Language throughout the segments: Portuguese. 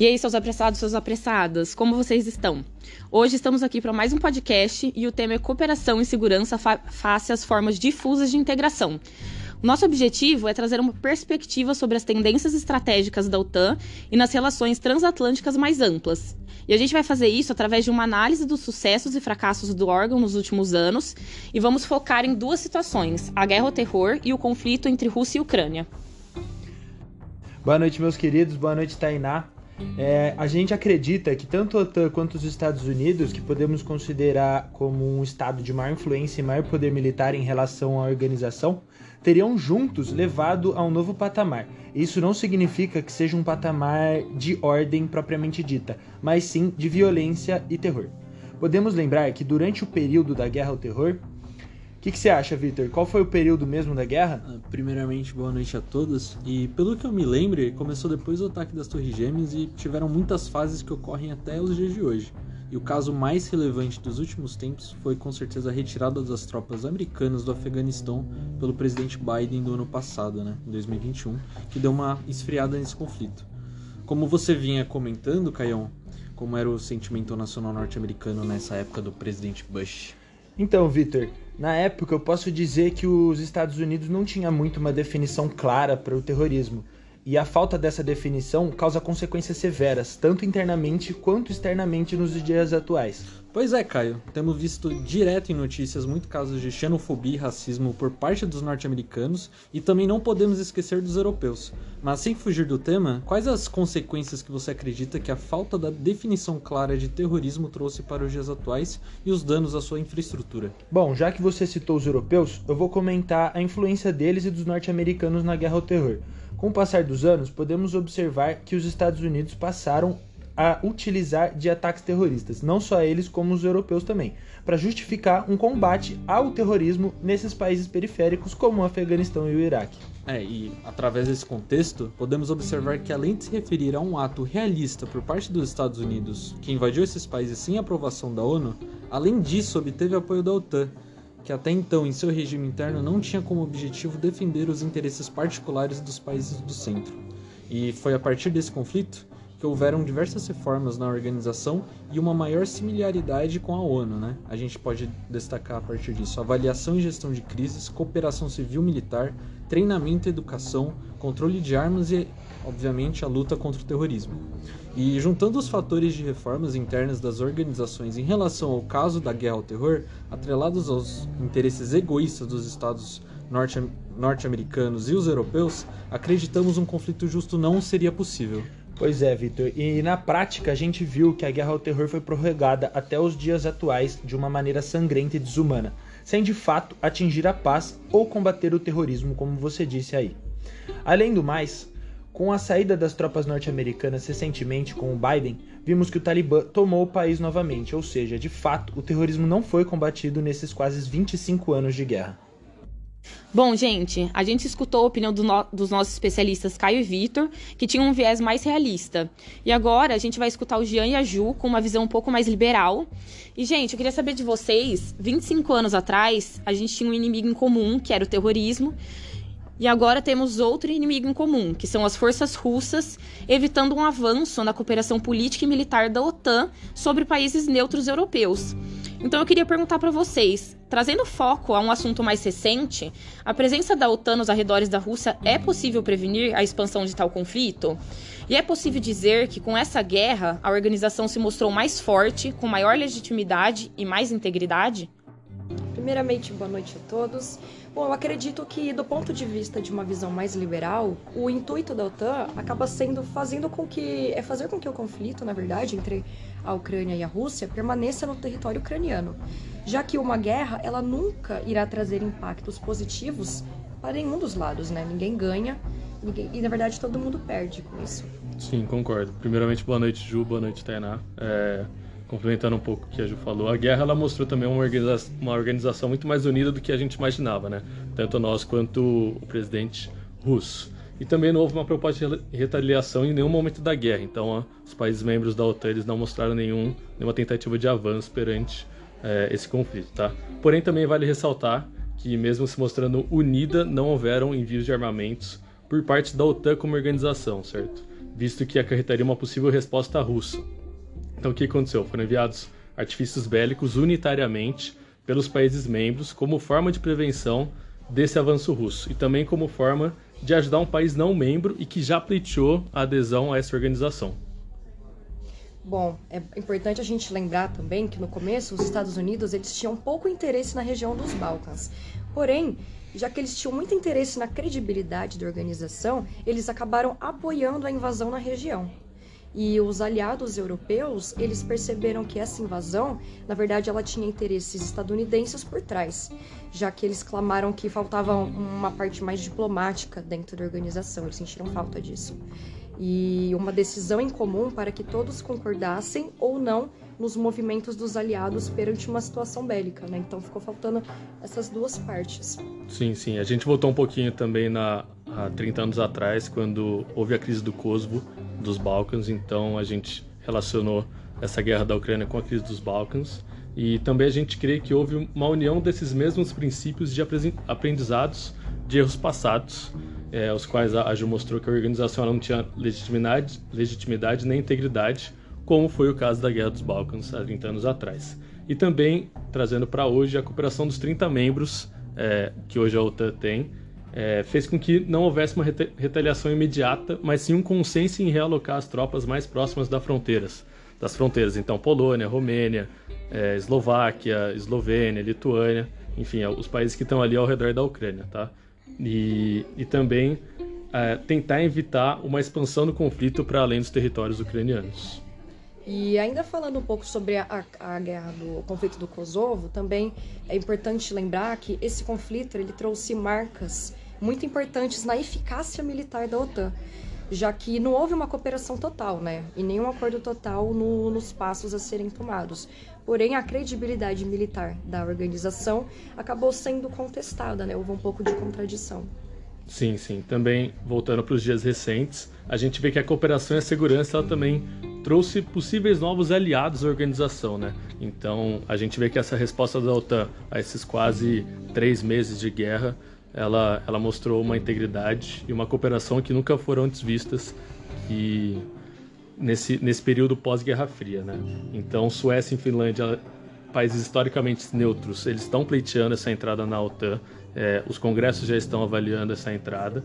E aí, seus apressados, suas apressadas, como vocês estão? Hoje estamos aqui para mais um podcast e o tema é cooperação e segurança fa face às formas difusas de integração. Nosso objetivo é trazer uma perspectiva sobre as tendências estratégicas da OTAN e nas relações transatlânticas mais amplas. E a gente vai fazer isso através de uma análise dos sucessos e fracassos do órgão nos últimos anos e vamos focar em duas situações: a guerra ao terror e o conflito entre Rússia e Ucrânia. Boa noite, meus queridos. Boa noite, Tainá. É, a gente acredita que tanto a OTAN quanto os Estados Unidos, que podemos considerar como um estado de maior influência e maior poder militar em relação à organização, teriam juntos levado a um novo patamar. Isso não significa que seja um patamar de ordem propriamente dita, mas sim de violência e terror. Podemos lembrar que durante o período da Guerra ao Terror, o que, que, você acha, Victor? Qual foi o período mesmo da guerra? Ah, primeiramente, boa noite a todos. E pelo que eu me lembro, começou depois do ataque das Torres Gêmeas e tiveram muitas fases que ocorrem até os dias de hoje. E o caso mais relevante dos últimos tempos foi com certeza a retirada das tropas americanas do Afeganistão pelo presidente Biden do ano passado, né, em 2021, que deu uma esfriada nesse conflito. Como você vinha comentando, Caião, como era o sentimento nacional norte-americano nessa época do presidente Bush? Então, Victor, na época eu posso dizer que os Estados Unidos não tinha muito uma definição clara para o terrorismo. E a falta dessa definição causa consequências severas, tanto internamente quanto externamente nos dias atuais. Pois é, Caio. Temos visto direto em notícias muitos casos de xenofobia e racismo por parte dos norte-americanos e também não podemos esquecer dos europeus. Mas sem fugir do tema, quais as consequências que você acredita que a falta da definição clara de terrorismo trouxe para os dias atuais e os danos à sua infraestrutura? Bom, já que você citou os europeus, eu vou comentar a influência deles e dos norte-americanos na guerra ao terror. Com o passar dos anos, podemos observar que os Estados Unidos passaram a utilizar de ataques terroristas, não só eles como os europeus também, para justificar um combate ao terrorismo nesses países periféricos como o Afeganistão e o Iraque. É, e através desse contexto, podemos observar que além de se referir a um ato realista por parte dos Estados Unidos, que invadiu esses países sem aprovação da ONU, além disso obteve apoio da OTAN, que até então em seu regime interno não tinha como objetivo defender os interesses particulares dos países do centro. E foi a partir desse conflito que houveram diversas reformas na organização e uma maior similaridade com a ONU. Né? A gente pode destacar a partir disso avaliação e gestão de crises, cooperação civil-militar, treinamento e educação, controle de armas e, obviamente, a luta contra o terrorismo. E juntando os fatores de reformas internas das organizações em relação ao caso da guerra ao terror, atrelados aos interesses egoístas dos Estados norte-americanos e os europeus, acreditamos um conflito justo não seria possível. Pois é, Vitor. E na prática a gente viu que a guerra ao terror foi prorrogada até os dias atuais de uma maneira sangrenta e desumana, sem de fato atingir a paz ou combater o terrorismo, como você disse aí. Além do mais, com a saída das tropas norte-americanas recentemente com o Biden, vimos que o Talibã tomou o país novamente, ou seja, de fato, o terrorismo não foi combatido nesses quase 25 anos de guerra. Bom, gente, a gente escutou a opinião do no dos nossos especialistas Caio e Vitor, que tinham um viés mais realista. E agora a gente vai escutar o Jean e a Ju com uma visão um pouco mais liberal. E, gente, eu queria saber de vocês: 25 anos atrás, a gente tinha um inimigo em comum, que era o terrorismo. E agora temos outro inimigo em comum, que são as forças russas, evitando um avanço na cooperação política e militar da OTAN sobre países neutros europeus. Então eu queria perguntar para vocês, trazendo foco a um assunto mais recente, a presença da OTAN nos arredores da Rússia é possível prevenir a expansão de tal conflito? E é possível dizer que com essa guerra a organização se mostrou mais forte, com maior legitimidade e mais integridade? Primeiramente, boa noite a todos. Bom, eu acredito que, do ponto de vista de uma visão mais liberal, o intuito da OTAN acaba sendo fazendo com que é fazer com que o conflito, na verdade, entre a Ucrânia e a Rússia permaneça no território ucraniano, já que uma guerra ela nunca irá trazer impactos positivos para nenhum dos lados, né? Ninguém ganha ninguém, e na verdade todo mundo perde com isso. Sim, concordo. Primeiramente, boa noite, Ju, boa noite, Tainá. É, complementando um pouco o que a Ju falou, a guerra ela mostrou também uma organização, uma organização muito mais unida do que a gente imaginava, né? Tanto nós quanto o presidente russo. E também não houve uma proposta de retaliação em nenhum momento da guerra. Então, ó, os países membros da OTAN eles não mostraram nenhum, nenhuma tentativa de avanço perante é, esse conflito, tá? Porém, também vale ressaltar que, mesmo se mostrando unida, não houveram envios de armamentos por parte da OTAN como organização, certo? visto que acarretaria uma possível resposta russa. Então, o que aconteceu? Foram enviados artifícios bélicos unitariamente pelos países membros como forma de prevenção desse avanço russo e também como forma de ajudar um país não membro e que já pleiteou a adesão a essa organização. Bom, é importante a gente lembrar também que no começo os Estados Unidos eles tinham pouco interesse na região dos Balcãs. Porém, já que eles tinham muito interesse na credibilidade da organização, eles acabaram apoiando a invasão na região. E os aliados europeus, eles perceberam que essa invasão, na verdade, ela tinha interesses estadunidenses por trás, já que eles clamaram que faltava uma parte mais diplomática dentro da organização, eles sentiram falta disso. E uma decisão em comum para que todos concordassem ou não nos movimentos dos aliados perante uma situação bélica, né? Então ficou faltando essas duas partes. Sim, sim. A gente voltou um pouquinho também na há 30 anos atrás, quando houve a crise do Kosovo, dos Balcãs, então a gente relacionou essa guerra da Ucrânia com a crise dos Balcãs. E também a gente crê que houve uma união desses mesmos princípios de aprendizados de erros passados, é, os quais a Ju mostrou que a organização não tinha legitimidade, legitimidade nem integridade, como foi o caso da Guerra dos Balcãs há 30 anos atrás. E também trazendo para hoje a cooperação dos 30 membros é, que hoje a OTAN tem, é, fez com que não houvesse uma retaliação imediata, mas sim um consenso em realocar as tropas mais próximas das fronteiras. Das fronteiras, então, Polônia, Romênia, é, Eslováquia, Eslovênia, Lituânia, enfim, os países que estão ali ao redor da Ucrânia, tá? E, e também é, tentar evitar uma expansão do conflito para além dos territórios ucranianos. E ainda falando um pouco sobre a, a, guerra do conflito do Kosovo, também é importante lembrar que esse conflito ele trouxe marcas muito importantes na eficácia militar da OTAN, já que não houve uma cooperação total, né? E nenhum acordo total no, nos passos a serem tomados. Porém, a credibilidade militar da organização acabou sendo contestada, né? Houve um pouco de contradição. Sim, sim. Também, voltando para os dias recentes, a gente vê que a cooperação e a segurança ela também trouxe possíveis novos aliados à organização, né? Então, a gente vê que essa resposta da OTAN a esses quase três meses de guerra ela, ela mostrou uma integridade e uma cooperação que nunca foram antes vistas que nesse, nesse período pós-Guerra Fria. Né? Então, Suécia e Finlândia, países historicamente neutros, eles estão pleiteando essa entrada na OTAN, é, os congressos já estão avaliando essa entrada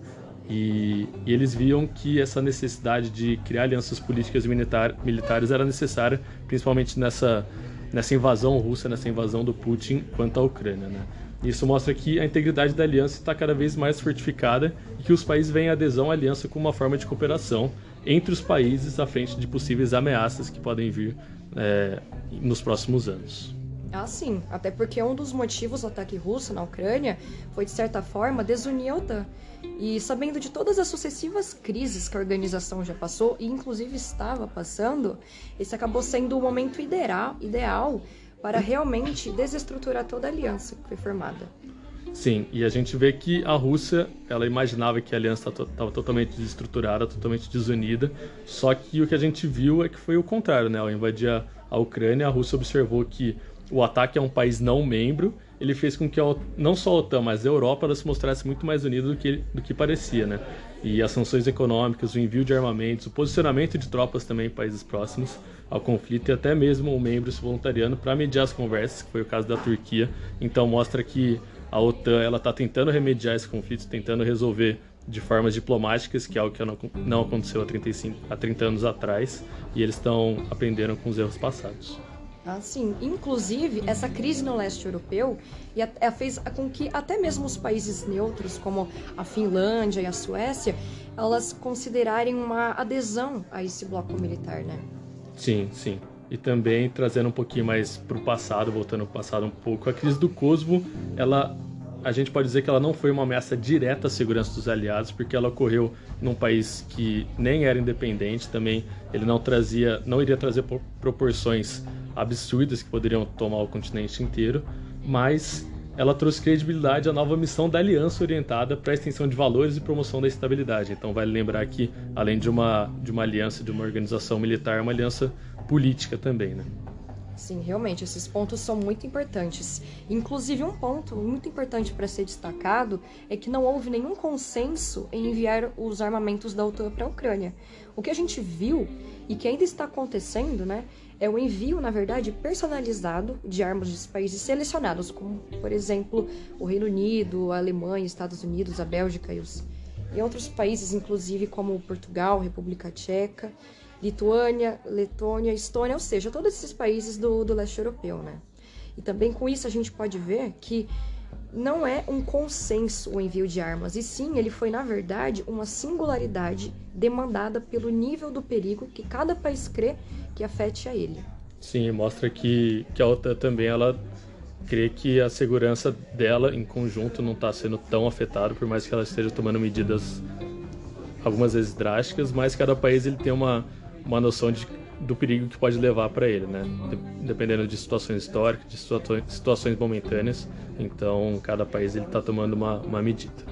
e, e, eles viam que essa necessidade de criar alianças políticas e militar, militares era necessária, principalmente nessa, nessa invasão russa, nessa invasão do Putin quanto à Ucrânia. Né? Isso mostra que a integridade da aliança está cada vez mais fortificada e que os países veem a adesão à aliança como uma forma de cooperação entre os países à frente de possíveis ameaças que podem vir é, nos próximos anos. Ah, sim. Até porque um dos motivos do ataque russo na Ucrânia foi, de certa forma, desunir a OTAN. E sabendo de todas as sucessivas crises que a organização já passou, e inclusive estava passando, esse acabou sendo o momento ideal, ideal para realmente desestruturar toda a aliança que foi formada. Sim, e a gente vê que a Rússia, ela imaginava que a aliança estava totalmente desestruturada, totalmente desunida, só que o que a gente viu é que foi o contrário, né? Ao invadir a, a Ucrânia, a Rússia observou que o ataque a um país não membro, ele fez com que a, não só a OTAN, mas a Europa se mostrasse muito mais unida do que, do que parecia, né? E as sanções econômicas, o envio de armamentos, o posicionamento de tropas também em países próximos ao conflito e até mesmo um membro se voluntariando para mediar as conversas, que foi o caso da Turquia. Então mostra que a OTAN ela está tentando remediar esse conflito, tentando resolver de formas diplomáticas, que é algo que não aconteceu há 35, há 30 anos atrás, e eles estão aprendendo com os erros passados. Ah, sim. Inclusive, essa crise no leste europeu fez com que até mesmo os países neutros, como a Finlândia e a Suécia, elas considerarem uma adesão a esse bloco militar, né? Sim, sim. E também trazendo um pouquinho mais para o passado, voltando ao passado um pouco, a crise do Kosovo, ela a gente pode dizer que ela não foi uma ameaça direta à segurança dos aliados, porque ela ocorreu num país que nem era independente, também ele não trazia, não iria trazer proporções absurdas que poderiam tomar o continente inteiro, mas ela trouxe credibilidade à nova missão da aliança orientada para a extensão de valores e promoção da estabilidade. Então vale lembrar que além de uma de uma aliança, de uma organização militar, é uma aliança política também, né? Sim, realmente, esses pontos são muito importantes. Inclusive, um ponto muito importante para ser destacado é que não houve nenhum consenso em enviar os armamentos da OTAN para a Ucrânia. O que a gente viu e que ainda está acontecendo, né, é o envio, na verdade, personalizado de armas de países selecionados, como, por exemplo, o Reino Unido, a Alemanha, Estados Unidos, a Bélgica e, os, e outros países, inclusive como Portugal, República Tcheca. Lituânia, Letônia, Estônia, ou seja, todos esses países do, do leste europeu, né? E também com isso a gente pode ver que não é um consenso o envio de armas, e sim ele foi, na verdade, uma singularidade demandada pelo nível do perigo que cada país crê que afete a ele. Sim, mostra que, que a OTAN também ela crê que a segurança dela em conjunto não está sendo tão afetada, por mais que ela esteja tomando medidas algumas vezes drásticas, mas cada país ele tem uma uma noção de, do perigo que pode levar para ele, né? Dependendo de situações históricas, de situações, situações momentâneas. Então, cada país ele está tomando uma, uma medida.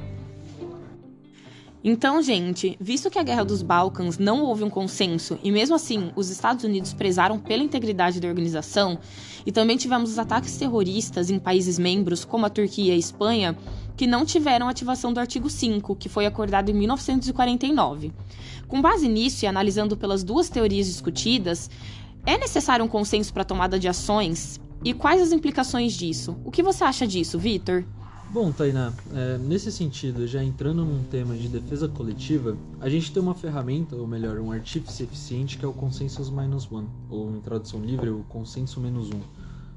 Então, gente, visto que a Guerra dos Balcãs não houve um consenso e mesmo assim os Estados Unidos prezaram pela integridade da organização, e também tivemos os ataques terroristas em países membros como a Turquia e a Espanha, que não tiveram ativação do artigo 5, que foi acordado em 1949. Com base nisso e analisando pelas duas teorias discutidas, é necessário um consenso para a tomada de ações? E quais as implicações disso? O que você acha disso, Vitor? Bom, Tainá, é, nesse sentido, já entrando num tema de defesa coletiva, a gente tem uma ferramenta, ou melhor, um artífice eficiente que é o Consensus Minus One, ou em tradução livre, o Consenso Menos Um,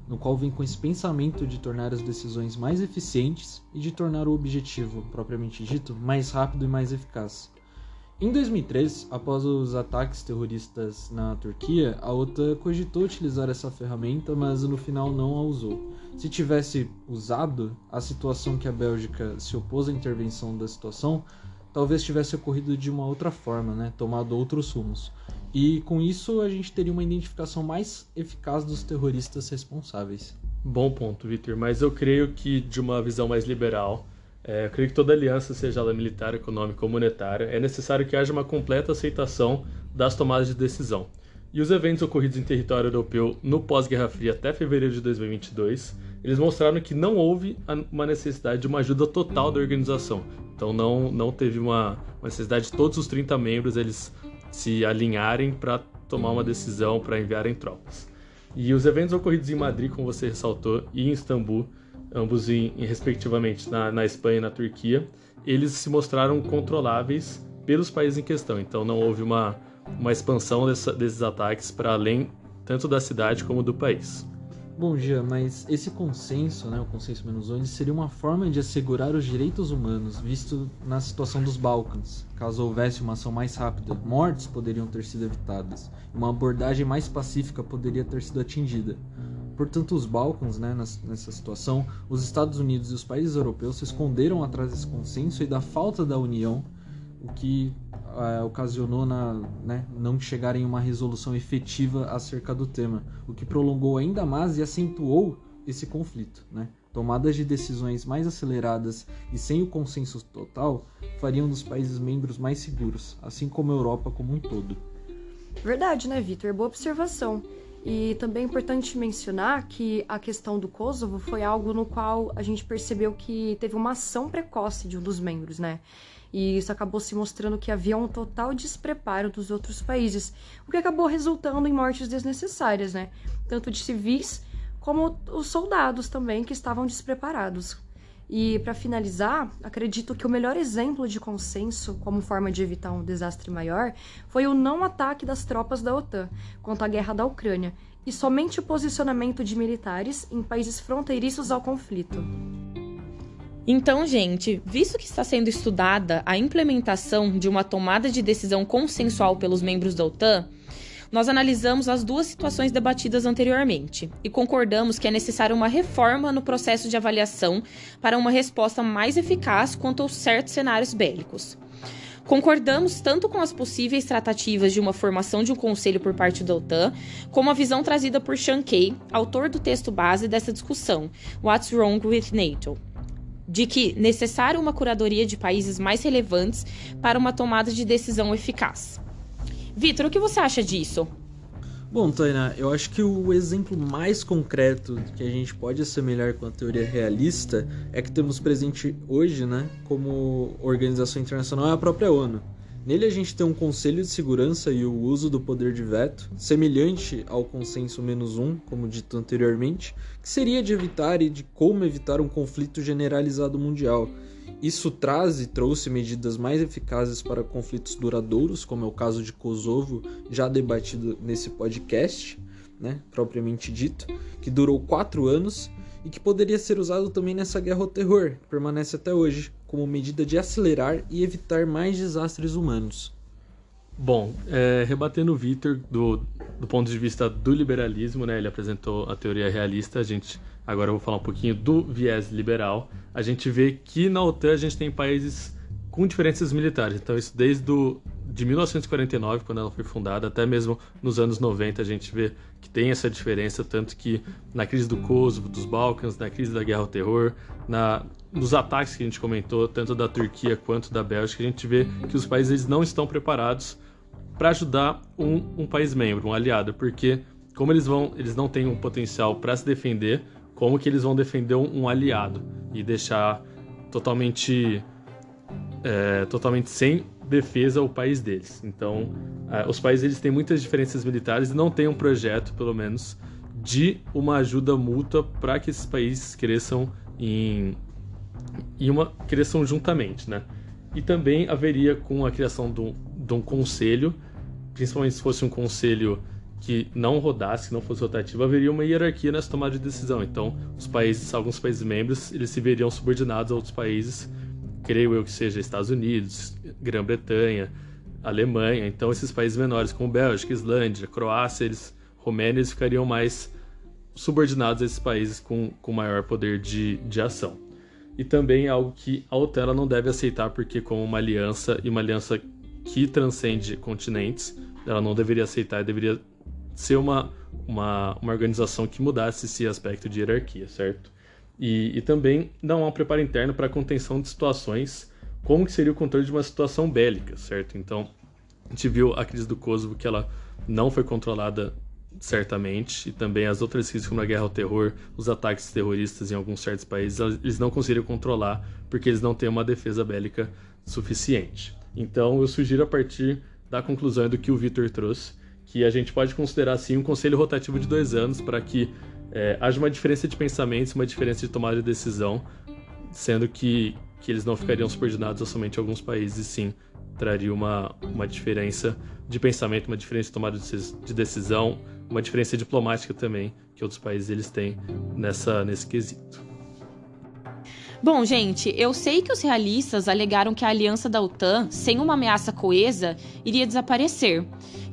no qual vem com esse pensamento de tornar as decisões mais eficientes e de tornar o objetivo, propriamente dito, mais rápido e mais eficaz. Em 2003, após os ataques terroristas na Turquia, a OTAN cogitou utilizar essa ferramenta, mas no final não a usou. Se tivesse usado, a situação que a Bélgica se opôs à intervenção da situação talvez tivesse ocorrido de uma outra forma, né? tomado outros rumos. E com isso a gente teria uma identificação mais eficaz dos terroristas responsáveis. Bom ponto, Victor, mas eu creio que de uma visão mais liberal, é, eu creio que toda aliança, seja ela militar, econômica ou monetária, é necessário que haja uma completa aceitação das tomadas de decisão. E os eventos ocorridos em território europeu no pós-Guerra Fria até fevereiro de 2022, eles mostraram que não houve uma necessidade de uma ajuda total da organização. Então não, não teve uma, uma necessidade de todos os 30 membros eles se alinharem para tomar uma decisão para enviarem tropas. E os eventos ocorridos em Madrid, como você ressaltou, e em Istambul, ambos em, em respectivamente na, na Espanha e na Turquia, eles se mostraram controláveis pelos países em questão. Então não houve uma, uma expansão dessa, desses ataques para além tanto da cidade como do país. Bom dia, mas esse consenso, né, o consenso menos 11, seria uma forma de assegurar os direitos humanos, visto na situação dos Balcãs. Caso houvesse uma ação mais rápida, mortes poderiam ter sido evitadas, uma abordagem mais pacífica poderia ter sido atingida. Portanto, os Balcãs, né, nessa situação, os Estados Unidos e os países europeus se esconderam atrás desse consenso e da falta da união, o que é, ocasionou na, né, não chegar em uma resolução efetiva acerca do tema, o que prolongou ainda mais e acentuou esse conflito. Né? Tomadas de decisões mais aceleradas e sem o consenso total fariam dos países membros mais seguros, assim como a Europa como um todo. Verdade, né, Vitor? Boa observação. E também é importante mencionar que a questão do Kosovo foi algo no qual a gente percebeu que teve uma ação precoce de um dos membros, né? E isso acabou se mostrando que havia um total despreparo dos outros países, o que acabou resultando em mortes desnecessárias, né? Tanto de civis como os soldados também que estavam despreparados. E para finalizar, acredito que o melhor exemplo de consenso como forma de evitar um desastre maior foi o não ataque das tropas da OTAN contra a guerra da Ucrânia e somente o posicionamento de militares em países fronteiriços ao conflito. Então, gente, visto que está sendo estudada a implementação de uma tomada de decisão consensual pelos membros da OTAN, nós analisamos as duas situações debatidas anteriormente e concordamos que é necessária uma reforma no processo de avaliação para uma resposta mais eficaz quanto aos certos cenários bélicos. Concordamos tanto com as possíveis tratativas de uma formação de um conselho por parte da OTAN, como a visão trazida por Sean Kay, autor do texto base dessa discussão, What's Wrong with NATO? De que necessário uma curadoria de países mais relevantes para uma tomada de decisão eficaz. Vitor, o que você acha disso? Bom, Tainá, eu acho que o exemplo mais concreto que a gente pode assemelhar com a teoria realista é que temos presente hoje, né, como organização internacional, é a própria ONU. Nele a gente tem um conselho de segurança e o uso do poder de veto, semelhante ao consenso menos um, como dito anteriormente, que seria de evitar e de como evitar um conflito generalizado mundial. Isso traz e trouxe medidas mais eficazes para conflitos duradouros, como é o caso de Kosovo, já debatido nesse podcast, né, propriamente dito, que durou quatro anos e que poderia ser usado também nessa guerra ao terror, que permanece até hoje, como medida de acelerar e evitar mais desastres humanos. Bom, é, rebatendo o Victor do, do ponto de vista do liberalismo, né, ele apresentou a teoria realista, a gente agora eu vou falar um pouquinho do viés liberal. A gente vê que na OTAN a gente tem países com diferenças militares, então isso desde do, de 1949, quando ela foi fundada, até mesmo nos anos 90, a gente vê que tem essa diferença, tanto que na crise do Kosovo, dos Balcãs, na crise da guerra ao terror, na, nos ataques que a gente comentou, tanto da Turquia quanto da Bélgica, a gente vê que os países eles não estão preparados para ajudar um, um país membro, um aliado, porque como eles vão, eles não têm um potencial para se defender, como que eles vão defender um, um aliado e deixar totalmente é, totalmente sem defesa o país deles. Então, uh, os países eles têm muitas diferenças militares e não tem um projeto, pelo menos, de uma ajuda mútua para que esses países cresçam em, em uma cresçam juntamente, né? E também haveria com a criação de um, de um conselho, principalmente se fosse um conselho que não rodasse, que não fosse rotativo, haveria uma hierarquia nessa tomada de decisão. Então, os países, alguns países membros, eles se veriam subordinados a outros países creio eu que seja Estados Unidos, Grã-Bretanha, Alemanha. Então, esses países menores, como Bélgica, Islândia, Croácia, eles, Romênia, eles ficariam mais subordinados a esses países com, com maior poder de, de ação. E também é algo que a OTAN não deve aceitar, porque, como uma aliança e uma aliança que transcende continentes, ela não deveria aceitar, deveria ser uma, uma, uma organização que mudasse esse aspecto de hierarquia, certo? E, e também não há um preparo interno para a contenção de situações, como que seria o controle de uma situação bélica, certo? Então, a gente viu a crise do Kosovo que ela não foi controlada certamente, e também as outras crises como a guerra ao terror, os ataques terroristas em alguns certos países, eles não conseguiram controlar porque eles não têm uma defesa bélica suficiente. Então, eu sugiro a partir da conclusão do que o Vitor trouxe, que a gente pode considerar sim um conselho rotativo de dois anos para que é, haja uma diferença de pensamentos, uma diferença de tomada de decisão, sendo que, que eles não ficariam subordinados a somente alguns países, sim traria uma, uma diferença de pensamento, uma diferença de tomada de decisão, uma diferença diplomática também que outros países eles têm nessa, nesse quesito. Bom, gente, eu sei que os realistas alegaram que a aliança da OTAN, sem uma ameaça coesa, iria desaparecer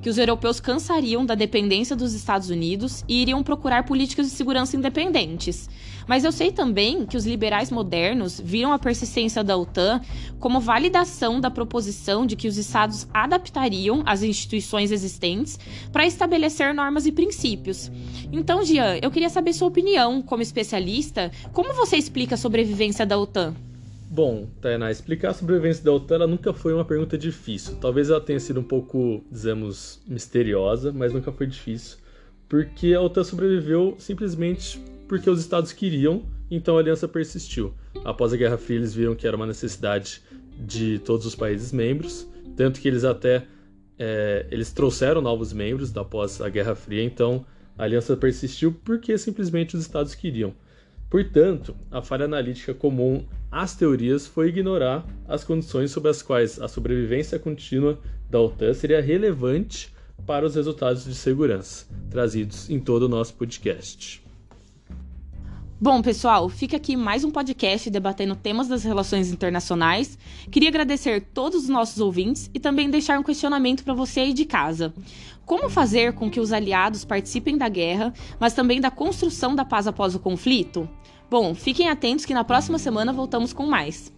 que os europeus cansariam da dependência dos Estados Unidos e iriam procurar políticas de segurança independentes. Mas eu sei também que os liberais modernos viram a persistência da OTAN como validação da proposição de que os estados adaptariam as instituições existentes para estabelecer normas e princípios. Então, Gian, eu queria saber sua opinião como especialista, como você explica a sobrevivência da OTAN? Bom, Tainá, explicar a sobrevivência da OTAN nunca foi uma pergunta difícil. Talvez ela tenha sido um pouco, dizemos, misteriosa, mas nunca foi difícil. Porque a OTAN sobreviveu simplesmente porque os estados queriam, então a aliança persistiu. Após a Guerra Fria, eles viram que era uma necessidade de todos os países membros, tanto que eles até é, eles trouxeram novos membros após a Guerra Fria, então a aliança persistiu porque simplesmente os estados queriam. Portanto, a falha analítica comum às teorias foi ignorar as condições sob as quais a sobrevivência contínua da OTAN seria relevante para os resultados de segurança trazidos em todo o nosso podcast. Bom, pessoal, fica aqui mais um podcast debatendo temas das relações internacionais. Queria agradecer todos os nossos ouvintes e também deixar um questionamento para você aí de casa. Como fazer com que os aliados participem da guerra, mas também da construção da paz após o conflito? Bom, fiquem atentos que na próxima semana voltamos com mais.